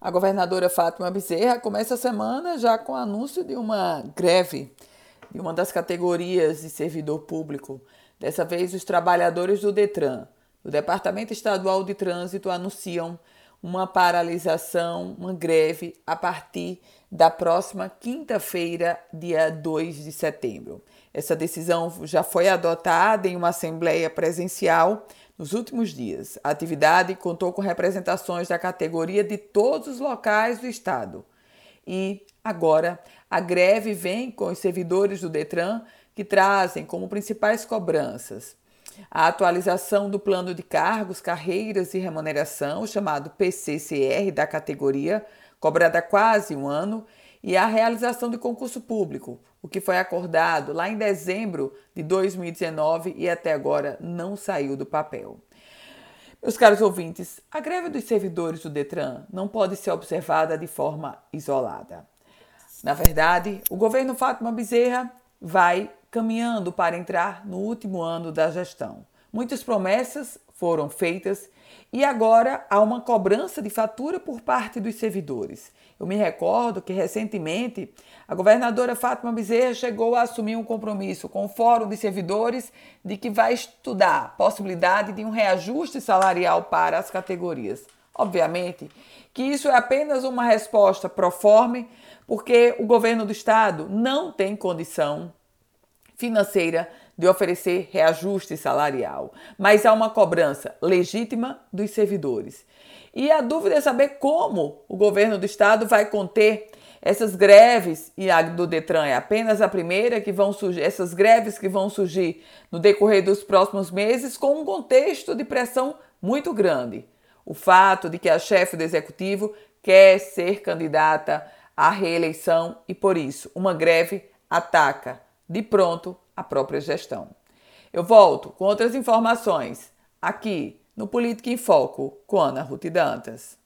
A governadora Fátima Bezerra começa a semana já com o anúncio de uma greve de uma das categorias de servidor público. Dessa vez, os trabalhadores do Detran, do Departamento Estadual de Trânsito, anunciam uma paralisação, uma greve a partir da próxima quinta-feira, dia 2 de setembro. Essa decisão já foi adotada em uma assembleia presencial nos últimos dias, a atividade contou com representações da categoria de todos os locais do estado. E agora a greve vem com os servidores do Detran que trazem como principais cobranças a atualização do plano de cargos, carreiras e remuneração, chamado PCCR da categoria, cobrada há quase um ano, e a realização de concurso público, o que foi acordado lá em dezembro de 2019 e até agora não saiu do papel. Meus caros ouvintes, a greve dos servidores do Detran não pode ser observada de forma isolada. Na verdade, o governo Fátima Bezerra vai caminhando para entrar no último ano da gestão. Muitas promessas foram feitas e agora há uma cobrança de fatura por parte dos servidores. Eu me recordo que recentemente a governadora Fátima Bezerra chegou a assumir um compromisso com o Fórum de Servidores de que vai estudar a possibilidade de um reajuste salarial para as categorias. Obviamente que isso é apenas uma resposta pro forme, porque o governo do estado não tem condição financeira de oferecer reajuste salarial, mas há uma cobrança legítima dos servidores. E a dúvida é saber como o governo do estado vai conter essas greves e a do Detran é apenas a primeira que vão surgir, essas greves que vão surgir no decorrer dos próximos meses com um contexto de pressão muito grande. O fato de que a chefe do executivo quer ser candidata à reeleição e por isso uma greve ataca de pronto a própria gestão. Eu volto com outras informações aqui no Política em Foco com Ana Ruth Dantas.